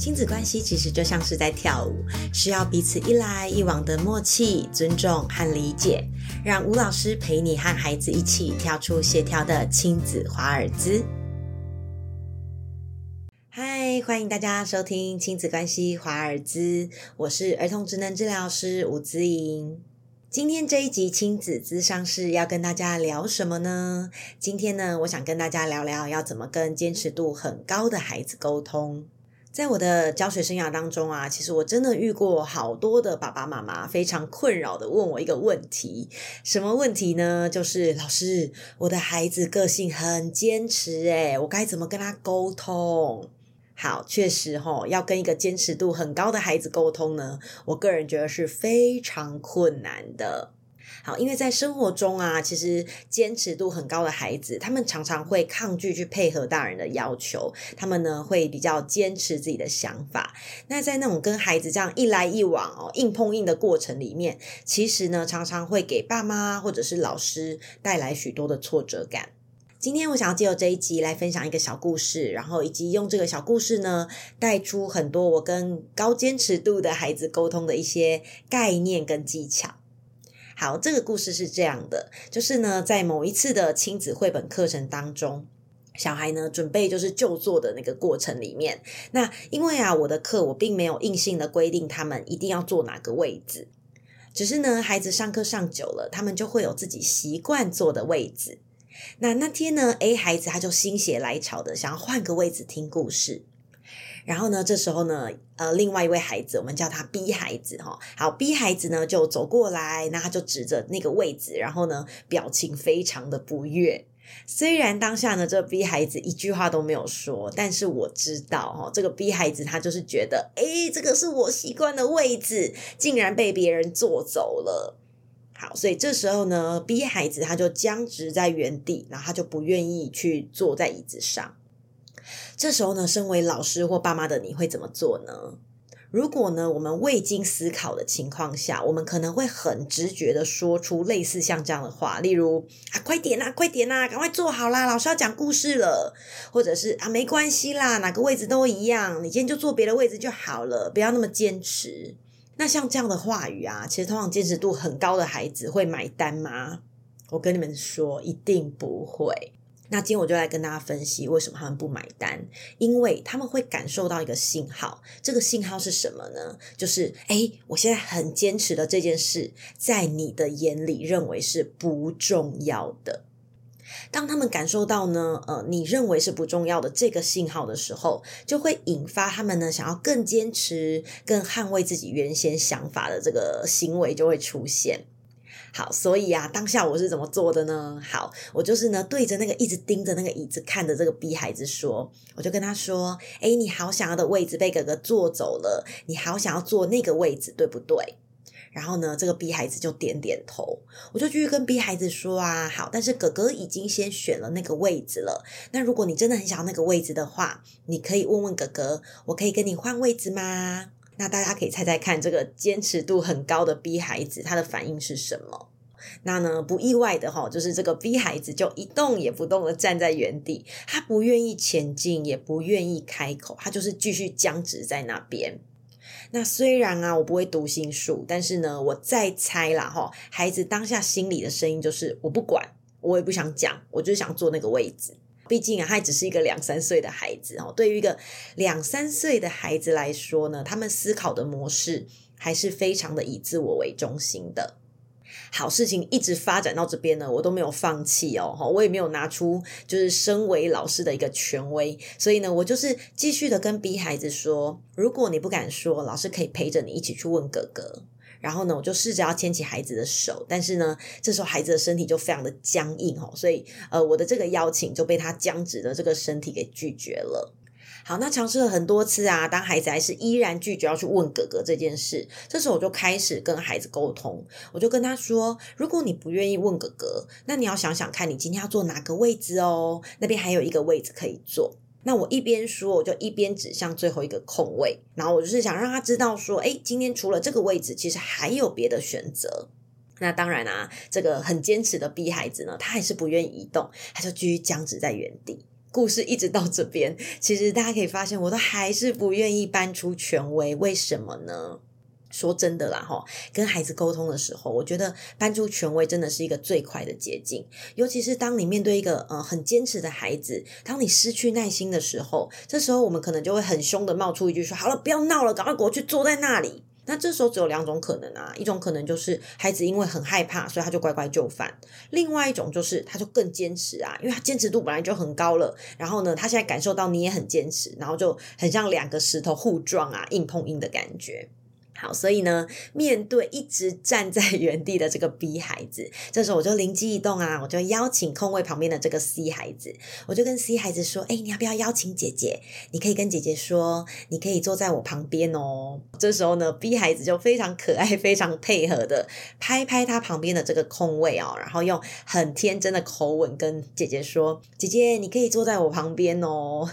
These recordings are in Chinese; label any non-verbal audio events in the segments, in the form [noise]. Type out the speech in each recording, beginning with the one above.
亲子关系其实就像是在跳舞，需要彼此一来一往的默契、尊重和理解。让吴老师陪你和孩子一起跳出协调的亲子华尔兹。嗨，欢迎大家收听亲子关系华尔兹，我是儿童职能治疗师吴姿莹。今天这一集亲子咨商室要跟大家聊什么呢？今天呢，我想跟大家聊聊要怎么跟坚持度很高的孩子沟通。在我的教学生涯当中啊，其实我真的遇过好多的爸爸妈妈非常困扰的问我一个问题，什么问题呢？就是老师，我的孩子个性很坚持，诶我该怎么跟他沟通？好，确实哈，要跟一个坚持度很高的孩子沟通呢，我个人觉得是非常困难的。好，因为在生活中啊，其实坚持度很高的孩子，他们常常会抗拒去配合大人的要求，他们呢会比较坚持自己的想法。那在那种跟孩子这样一来一往哦，硬碰硬的过程里面，其实呢常常会给爸妈或者是老师带来许多的挫折感。今天我想要借由这一集来分享一个小故事，然后以及用这个小故事呢带出很多我跟高坚持度的孩子沟通的一些概念跟技巧。好，这个故事是这样的，就是呢，在某一次的亲子绘本课程当中，小孩呢准备就是就坐的那个过程里面，那因为啊，我的课我并没有硬性的规定他们一定要坐哪个位置，只是呢，孩子上课上久了，他们就会有自己习惯坐的位置。那那天呢，A 孩子他就心血来潮的想要换个位置听故事。然后呢，这时候呢，呃，另外一位孩子，我们叫他 B 孩子哈。好，B 孩子呢就走过来，那他就指着那个位置，然后呢，表情非常的不悦。虽然当下呢，这 B 孩子一句话都没有说，但是我知道哈，这个 B 孩子他就是觉得，诶，这个是我习惯的位置，竟然被别人坐走了。好，所以这时候呢，B 孩子他就僵直在原地，然后他就不愿意去坐在椅子上。这时候呢，身为老师或爸妈的你会怎么做呢？如果呢，我们未经思考的情况下，我们可能会很直觉的说出类似像这样的话，例如啊，快点呐，快点呐，赶快坐好啦，老师要讲故事了，或者是啊，没关系啦，哪个位置都一样，你今天就坐别的位置就好了，不要那么坚持。那像这样的话语啊，其实通常坚持度很高的孩子会买单吗？我跟你们说，一定不会。那今天我就来跟大家分析为什么他们不买单，因为他们会感受到一个信号，这个信号是什么呢？就是哎，我现在很坚持的这件事，在你的眼里认为是不重要的。当他们感受到呢，呃，你认为是不重要的这个信号的时候，就会引发他们呢想要更坚持、更捍卫自己原先想法的这个行为就会出现。好，所以啊，当下我是怎么做的呢？好，我就是呢，对着那个一直盯着那个椅子看的这个 B 孩子说，我就跟他说：“哎，你好想要的位置被哥哥坐走了，你好想要坐那个位置，对不对？”然后呢，这个 B 孩子就点点头。我就继续跟 B 孩子说：“啊，好，但是哥哥已经先选了那个位置了。那如果你真的很想要那个位置的话，你可以问问哥哥，我可以跟你换位置吗？”那大家可以猜猜看，这个坚持度很高的 B 孩子他的反应是什么？那呢，不意外的哈，就是这个 B 孩子就一动也不动的站在原地，他不愿意前进，也不愿意开口，他就是继续僵直在那边。那虽然啊，我不会读心术，但是呢，我再猜啦哈，孩子当下心里的声音就是我不管，我也不想讲，我就想坐那个位置。毕竟啊，他只是一个两三岁的孩子哦。对于一个两三岁的孩子来说呢，他们思考的模式还是非常的以自我为中心的。好事情一直发展到这边呢，我都没有放弃哦，我也没有拿出就是身为老师的一个权威，所以呢，我就是继续的跟 B 孩子说，如果你不敢说，老师可以陪着你一起去问哥哥。然后呢，我就试着要牵起孩子的手，但是呢，这时候孩子的身体就非常的僵硬哦，所以呃，我的这个邀请就被他僵直的这个身体给拒绝了。好，那尝试了很多次啊，当孩子还是依然拒绝要去问哥哥这件事，这时候我就开始跟孩子沟通，我就跟他说：如果你不愿意问哥哥，那你要想想看你今天要坐哪个位置哦，那边还有一个位置可以坐。那我一边说，我就一边指向最后一个空位，然后我就是想让他知道说，哎，今天除了这个位置，其实还有别的选择。那当然啊，这个很坚持的 B 孩子呢，他还是不愿意移动，他就继续僵直在原地。故事一直到这边，其实大家可以发现，我都还是不愿意搬出权威，为什么呢？说真的啦，哈，跟孩子沟通的时候，我觉得搬出权威真的是一个最快的捷径。尤其是当你面对一个呃很坚持的孩子，当你失去耐心的时候，这时候我们可能就会很凶的冒出一句说：“好了，不要闹了，赶快给我去坐在那里。”那这时候只有两种可能啊，一种可能就是孩子因为很害怕，所以他就乖乖就范；另外一种就是他就更坚持啊，因为他坚持度本来就很高了。然后呢，他现在感受到你也很坚持，然后就很像两个石头互撞啊，硬碰硬的感觉。好，所以呢，面对一直站在原地的这个 B 孩子，这时候我就灵机一动啊，我就邀请空位旁边的这个 C 孩子，我就跟 C 孩子说：“哎，你要不要邀请姐姐？你可以跟姐姐说，你可以坐在我旁边哦。”这时候呢，B 孩子就非常可爱、非常配合的拍拍他旁边的这个空位哦，然后用很天真的口吻跟姐姐说：“姐姐，你可以坐在我旁边哦。”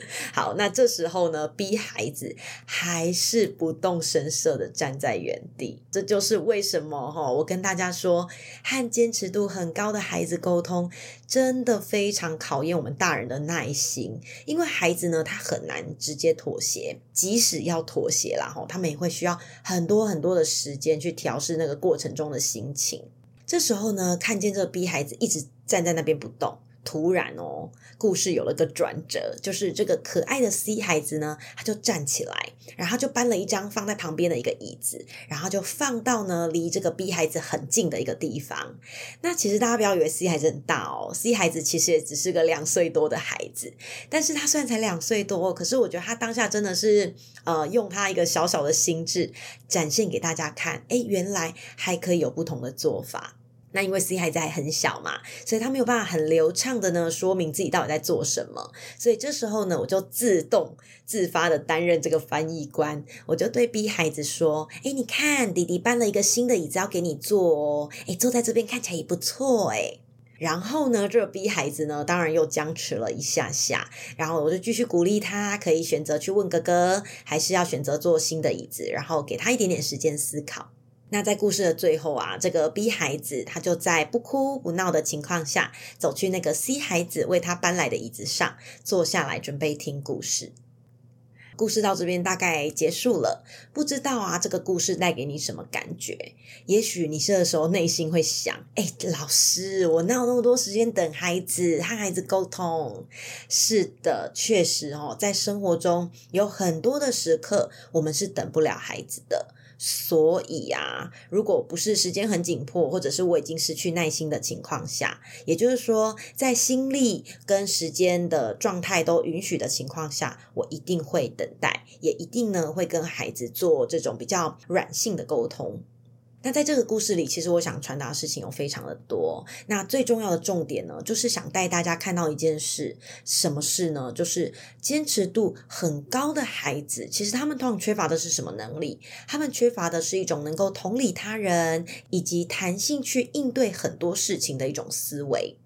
[laughs] 好，那这时候呢，B 孩子还是不动声色。色的站在原地，这就是为什么哈，我跟大家说，和坚持度很高的孩子沟通，真的非常考验我们大人的耐心。因为孩子呢，他很难直接妥协，即使要妥协啦，哈，他们也会需要很多很多的时间去调试那个过程中的心情。这时候呢，看见这个逼孩子一直站在那边不动。突然哦，故事有了个转折，就是这个可爱的 C 孩子呢，他就站起来，然后就搬了一张放在旁边的一个椅子，然后就放到呢离这个 B 孩子很近的一个地方。那其实大家不要以为 C 孩子很大哦，C 孩子其实也只是个两岁多的孩子，但是他虽然才两岁多，可是我觉得他当下真的是呃用他一个小小的心智展现给大家看，哎，原来还可以有不同的做法。那因为 C 孩子还很小嘛，所以他没有办法很流畅的呢说明自己到底在做什么。所以这时候呢，我就自动自发的担任这个翻译官，我就对 B 孩子说：“哎，你看，弟弟搬了一个新的椅子要给你坐哦，哎，坐在这边看起来也不错哎。”然后呢，这个 B 孩子呢，当然又僵持了一下下，然后我就继续鼓励他，可以选择去问哥哥，还是要选择坐新的椅子，然后给他一点点时间思考。那在故事的最后啊，这个 B 孩子他就在不哭不闹的情况下，走去那个 C 孩子为他搬来的椅子上坐下来，准备听故事。故事到这边大概结束了，不知道啊，这个故事带给你什么感觉？也许你这时候内心会想：哎，老师，我哪有那么多时间等孩子和孩子沟通？是的，确实哦，在生活中有很多的时刻，我们是等不了孩子的。所以啊，如果不是时间很紧迫，或者是我已经失去耐心的情况下，也就是说，在心力跟时间的状态都允许的情况下，我一定会等待，也一定呢会跟孩子做这种比较软性的沟通。那在这个故事里，其实我想传达的事情有非常的多。那最重要的重点呢，就是想带大家看到一件事，什么事呢？就是坚持度很高的孩子，其实他们通常缺乏的是什么能力？他们缺乏的是一种能够同理他人，以及弹性去应对很多事情的一种思维。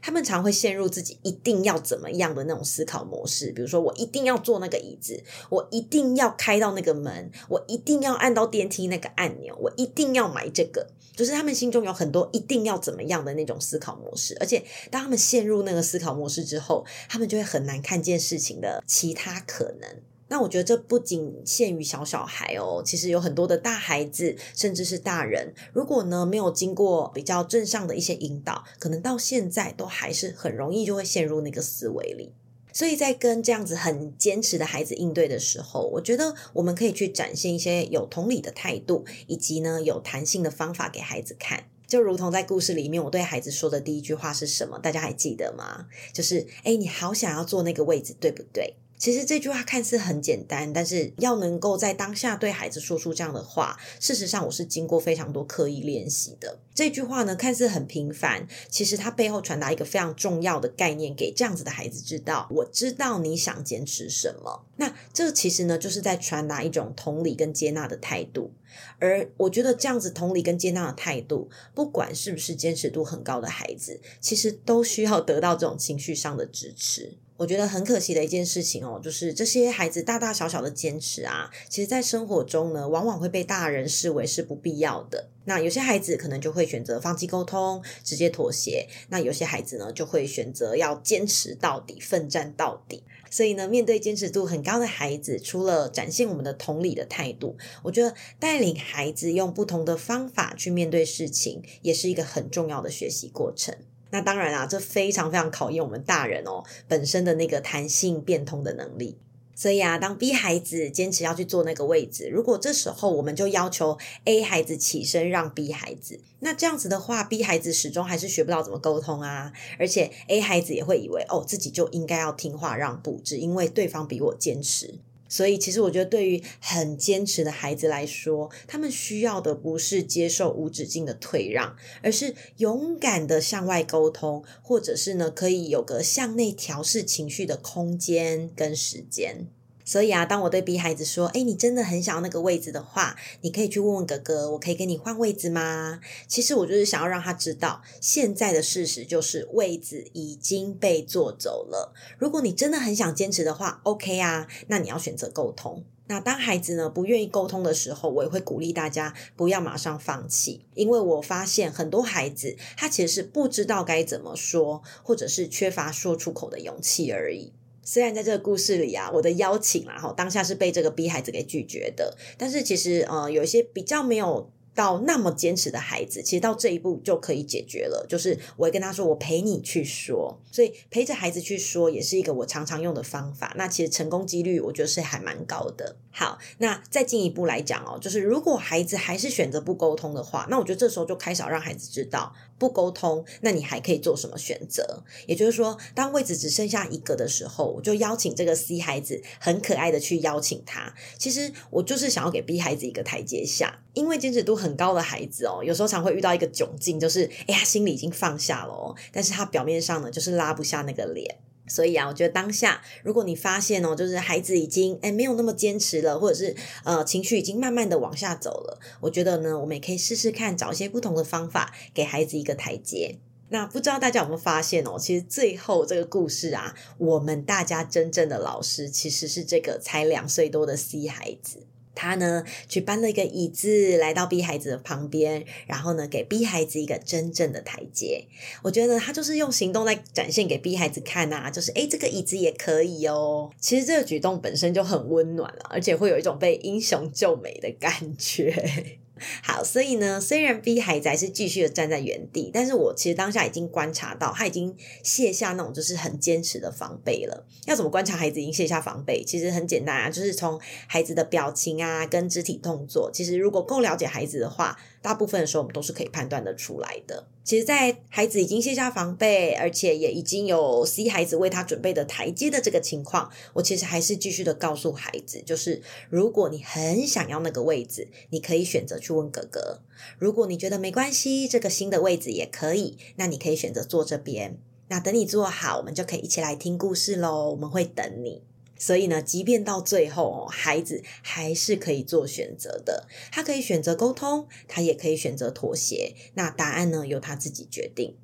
他们常会陷入自己一定要怎么样的那种思考模式，比如说我一定要坐那个椅子，我一定要开到那个门，我一定要按到电梯那个按钮，我一定要买这个，就是他们心中有很多一定要怎么样的那种思考模式，而且当他们陷入那个思考模式之后，他们就会很难看见事情的其他可能。那我觉得这不仅限于小小孩哦，其实有很多的大孩子，甚至是大人，如果呢没有经过比较正向的一些引导，可能到现在都还是很容易就会陷入那个思维里。所以在跟这样子很坚持的孩子应对的时候，我觉得我们可以去展现一些有同理的态度，以及呢有弹性的方法给孩子看。就如同在故事里面，我对孩子说的第一句话是什么？大家还记得吗？就是哎，你好想要坐那个位置，对不对？其实这句话看似很简单，但是要能够在当下对孩子说出这样的话，事实上我是经过非常多刻意练习的。这句话呢看似很平凡，其实它背后传达一个非常重要的概念给这样子的孩子知道：我知道你想坚持什么。那这其实呢就是在传达一种同理跟接纳的态度。而我觉得这样子同理跟接纳的态度，不管是不是坚持度很高的孩子，其实都需要得到这种情绪上的支持。我觉得很可惜的一件事情哦，就是这些孩子大大小小的坚持啊，其实在生活中呢，往往会被大人视为是不必要的。那有些孩子可能就会选择放弃沟通，直接妥协；那有些孩子呢，就会选择要坚持到底，奋战到底。所以呢，面对坚持度很高的孩子，除了展现我们的同理的态度，我觉得带领孩子用不同的方法去面对事情，也是一个很重要的学习过程。那当然啊，这非常非常考验我们大人哦本身的那个弹性变通的能力。所以啊，当 B 孩子坚持要去做那个位置，如果这时候我们就要求 A 孩子起身让 B 孩子，那这样子的话，B 孩子始终还是学不到怎么沟通啊，而且 A 孩子也会以为哦自己就应该要听话让步，只因为对方比我坚持。所以，其实我觉得，对于很坚持的孩子来说，他们需要的不是接受无止境的退让，而是勇敢的向外沟通，或者是呢，可以有个向内调试情绪的空间跟时间。所以啊，当我对 B 孩子说：“哎，你真的很想要那个位置的话，你可以去问问哥哥，我可以跟你换位置吗？”其实我就是想要让他知道，现在的事实就是位置已经被坐走了。如果你真的很想坚持的话，OK 啊，那你要选择沟通。那当孩子呢不愿意沟通的时候，我也会鼓励大家不要马上放弃，因为我发现很多孩子他其实是不知道该怎么说，或者是缺乏说出口的勇气而已。虽然在这个故事里啊，我的邀请啊，哈，当下是被这个 B 孩子给拒绝的，但是其实呃，有一些比较没有到那么坚持的孩子，其实到这一步就可以解决了。就是我会跟他说，我陪你去说，所以陪着孩子去说，也是一个我常常用的方法。那其实成功几率，我觉得是还蛮高的。好，那再进一步来讲哦，就是如果孩子还是选择不沟通的话，那我觉得这时候就开始让孩子知道不沟通，那你还可以做什么选择？也就是说，当位置只剩下一个的时候，我就邀请这个 C 孩子很可爱的去邀请他。其实我就是想要给 B 孩子一个台阶下，因为坚持度很高的孩子哦，有时候常会遇到一个窘境，就是哎呀，心里已经放下了哦，但是他表面上呢，就是拉不下那个脸。所以啊，我觉得当下，如果你发现哦，就是孩子已经哎没有那么坚持了，或者是呃情绪已经慢慢的往下走了，我觉得呢，我们也可以试试看，找一些不同的方法，给孩子一个台阶。那不知道大家有没有发现哦，其实最后这个故事啊，我们大家真正的老师其实是这个才两岁多的 C 孩子。他呢，去搬了一个椅子来到 B 孩子的旁边，然后呢，给 B 孩子一个真正的台阶。我觉得他就是用行动来展现给 B 孩子看呐，就是诶，这个椅子也可以哦。其实这个举动本身就很温暖了，而且会有一种被英雄救美的感觉。好，所以呢，虽然 B 孩子还是继续的站在原地，但是我其实当下已经观察到，他已经卸下那种就是很坚持的防备了。要怎么观察孩子已经卸下防备？其实很简单啊，就是从孩子的表情啊，跟肢体动作。其实如果够了解孩子的话，大部分的时候我们都是可以判断的出来的。其实，在孩子已经卸下防备，而且也已经有 C 孩子为他准备的台阶的这个情况，我其实还是继续的告诉孩子，就是如果你很想要那个位置，你可以选择去问哥哥；如果你觉得没关系，这个新的位置也可以，那你可以选择坐这边。那等你坐好，我们就可以一起来听故事喽。我们会等你。所以呢，即便到最后，孩子还是可以做选择的。他可以选择沟通，他也可以选择妥协。那答案呢，由他自己决定。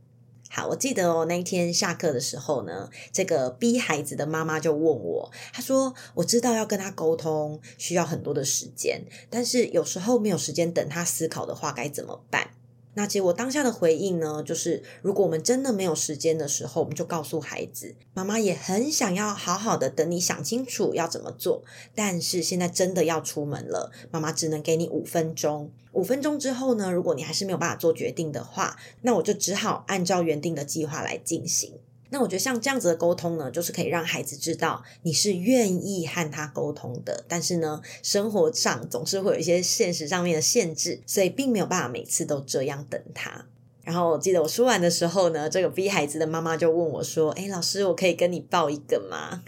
好，我记得哦，那一天下课的时候呢，这个逼孩子的妈妈就问我，她说：“我知道要跟他沟通需要很多的时间，但是有时候没有时间等他思考的话，该怎么办？”那结果当下的回应呢，就是如果我们真的没有时间的时候，我们就告诉孩子，妈妈也很想要好好的等你想清楚要怎么做，但是现在真的要出门了，妈妈只能给你五分钟。五分钟之后呢，如果你还是没有办法做决定的话，那我就只好按照原定的计划来进行。那我觉得像这样子的沟通呢，就是可以让孩子知道你是愿意和他沟通的，但是呢，生活上总是会有一些现实上面的限制，所以并没有办法每次都这样等他。然后我记得我说完的时候呢，这个 B 孩子的妈妈就问我说：“哎，老师，我可以跟你抱一个吗？”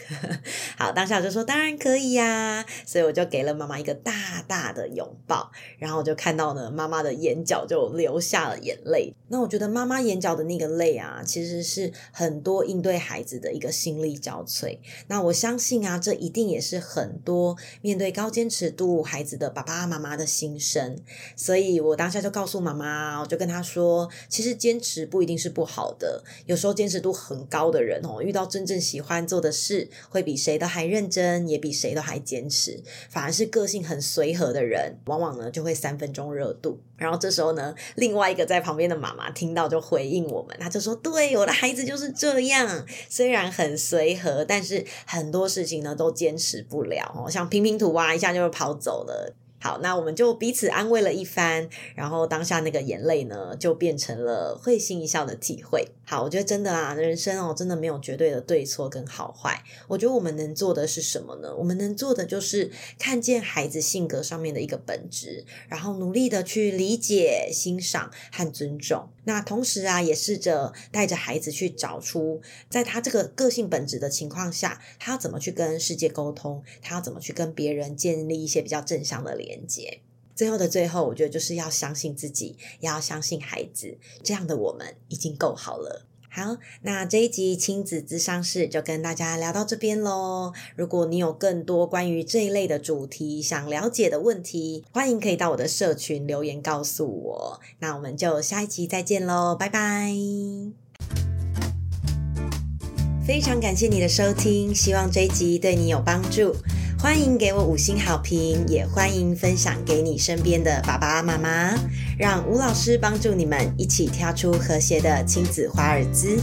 [laughs] 好，当下我就说：“当然可以呀。”所以我就给了妈妈一个大大的拥抱，然后我就看到呢，妈妈的眼角就流下了眼泪。那我觉得妈妈眼角的那个泪啊，其实是很多应对孩子的一个心力交瘁。那我相信啊，这一定也是很多面对高坚持度孩子的爸爸妈妈的心声。所以我当下就告诉妈妈，我就跟她说。其实坚持不一定是不好的。有时候坚持度很高的人哦，遇到真正喜欢做的事，会比谁都还认真，也比谁都还坚持。反而是个性很随和的人，往往呢就会三分钟热度。然后这时候呢，另外一个在旁边的妈妈听到就回应我们，他就说：“对，我的孩子就是这样，虽然很随和，但是很多事情呢都坚持不了哦，像拼拼图啊，一下就会跑走了。”好，那我们就彼此安慰了一番，然后当下那个眼泪呢，就变成了会心一笑的体会。好，我觉得真的啊，人生哦，真的没有绝对的对错跟好坏。我觉得我们能做的是什么呢？我们能做的就是看见孩子性格上面的一个本质，然后努力的去理解、欣赏和尊重。那同时啊，也试着带着孩子去找出，在他这个个性本质的情况下，他要怎么去跟世界沟通，他要怎么去跟别人建立一些比较正向的联连接。最后的最后，我觉得就是要相信自己，也要相信孩子，这样的我们已经够好了。好，那这一集亲子咨商室就跟大家聊到这边喽。如果你有更多关于这一类的主题想了解的问题，欢迎可以到我的社群留言告诉我。那我们就下一集再见喽，拜拜！非常感谢你的收听，希望这一集对你有帮助。欢迎给我五星好评，也欢迎分享给你身边的爸爸妈妈，让吴老师帮助你们一起跳出和谐的亲子华尔兹。